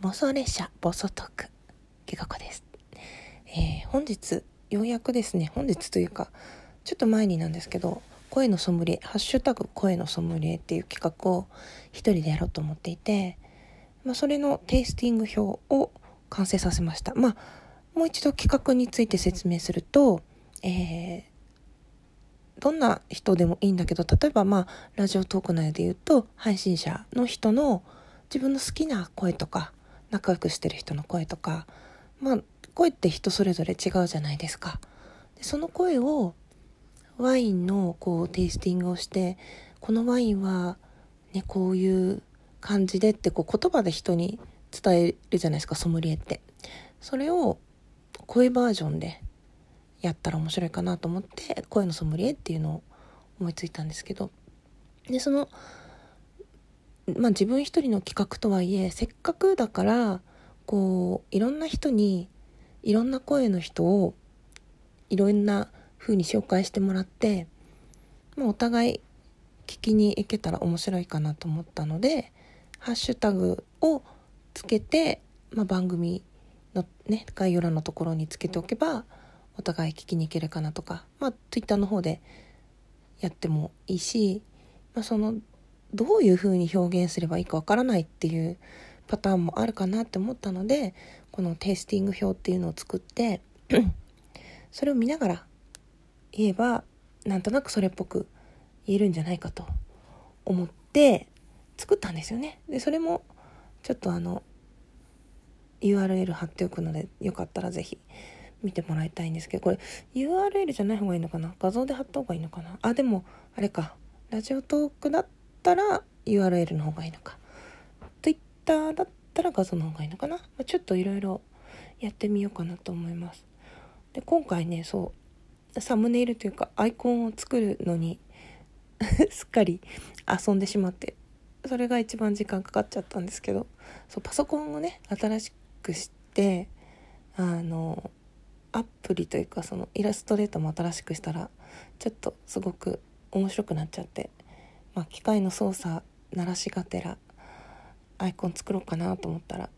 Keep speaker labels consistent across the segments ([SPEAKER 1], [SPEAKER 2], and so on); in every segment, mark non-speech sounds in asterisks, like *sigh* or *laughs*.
[SPEAKER 1] 妄想列車暴走トクきがこです、えー、本日ようやくですね本日というかちょっと前になんですけど声のソムリエハッシュタグ声のソムリエっていう企画を一人でやろうと思っていて、まあ、それのテイスティング表を完成させました。まあもう一度企画について説明すると、えー、どんな人でもいいんだけど例えばまあラジオトーク内で言うと配信者の人の自分の好きな声とか仲良くしてる人の声とかまあ声って人それぞれ違うじゃないですか。でその声をワインのこうテイスティングをしてこのワインはねこういう感じでってこう言葉で人に伝えるじゃないですかソムリエって。それを声バージョンでやったら面白いかなと思って声のソムリエっていうのを思いついたんですけどでそのまあ自分一人の企画とはいえせっかくだからこういろんな人にいろんな声の人をいろんな風に紹介してもらって、まあ、お互い聞きに行けたら面白いかなと思ったのでハッシュタグをつけて、まあ、番組のね概要欄のところにつけておけばお互い聞きに行けるかなとか、まあ、Twitter の方でやってもいいし、まあ、そのどういうふうに表現すればいいかわからないっていうパターンもあるかなって思ったのでこのテイスティング表っていうのを作って *clears throat* それを見ながら言えばなんとなくそれっぽく言えるんじゃないかと思って作ったんですよね。でそれもちょっとあの URL 貼っておくのでよかったら是非見てもらいたいんですけどこれ URL じゃない方がいいのかな？画像で貼った方がいいのかな？あでもあれか。ラジオトークだったたら URL の方がいいのか。Twitter だったら画像の方がいいのかな、ま、ちょっといろいろやってみようかなと思います。で今回ねそうサムネイルというかアイコンを作るのに *laughs* すっかり遊んでしまってそれが一番時間かかっちゃったんですけどそうパソコンをね新しくしてあのアプリというかそのイラストレーターも新しくしたらちょっとすごく面白くなっちゃってまあ、機械の操作鳴らしがてらアイコン作ろうかなと思ったら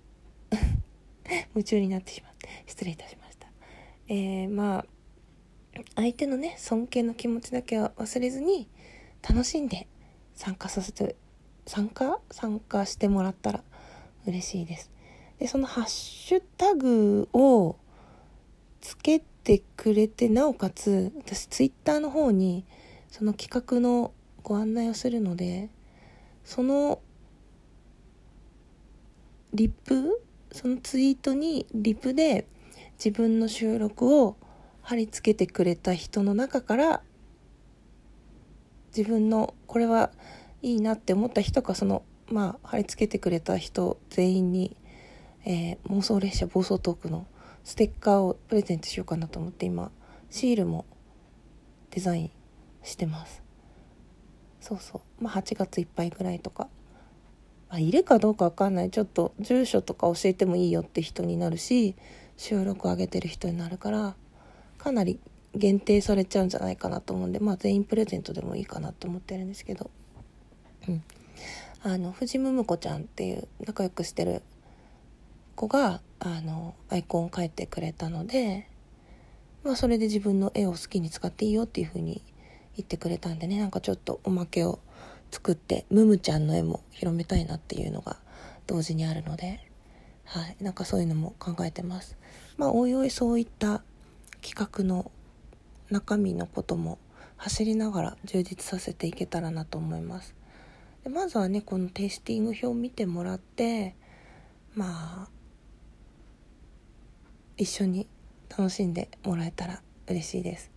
[SPEAKER 1] *laughs* 夢中になってしまって失礼いたしました。えー、まあ相手のね尊敬の気持ちだけは忘れずに楽しんで参加させて参加？参加してもらったら嬉しいです。でそのハッシュタグをつけてくれてなおかつ私ツイッターの方にその企画のご案内をするのでそのリップそのツイートにリプで自分の収録を貼り付けてくれた人の中から自分のこれはいいなって思った人かそのまあ貼り付けてくれた人全員に、えー、妄想列車暴走トークのステッカーをプレゼントしようかなと思って今シールもデザインしてます。そうそう。まあ8月いっぱいぐらいとか、まあ、いるかどうかわかんない。ちょっと住所とか教えてもいいよって人になるし収録上げてる人になるからかなり限定されちゃうんじゃないかなと思うんでまあ全員プレゼントでもいいかなと思ってるんですけど。うん。あの藤むむこちゃんっていう仲良くしてる子があのアイコンを描いてくれたのでまあそれで自分の絵を好きに使っていいよっていう風に言ってくれたんでね。なんかちょっとおまけを作ってムムちゃんの絵も広めたいなっていうのが同時にあるので。はい。なんかそういうのも考えてます。まあおいおいそういった企画の中身のことも走りながら充実させていけたらなと思います。でまずはねこのテイスティング表を見てもらってまあ一緒に楽しんでもらえたら嬉しいです。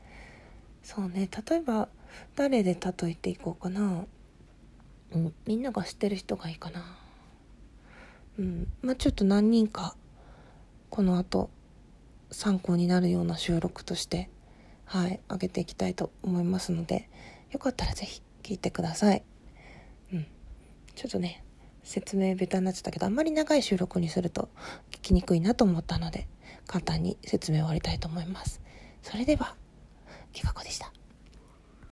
[SPEAKER 1] そうね例えば誰で例えていこうかな、うん、みんなが知ってる人がいいかな。うんまあちょっと何人かこの後参考になるような収録としてはい上げていきたいと思いますのでよかったら是非聞いてください。うんちょっとね説明ベタになっちゃったけどあんまり長い収録にすると聞きにくいなと思ったので簡単に説明を終わりたいと思います。それでは。きかこでした。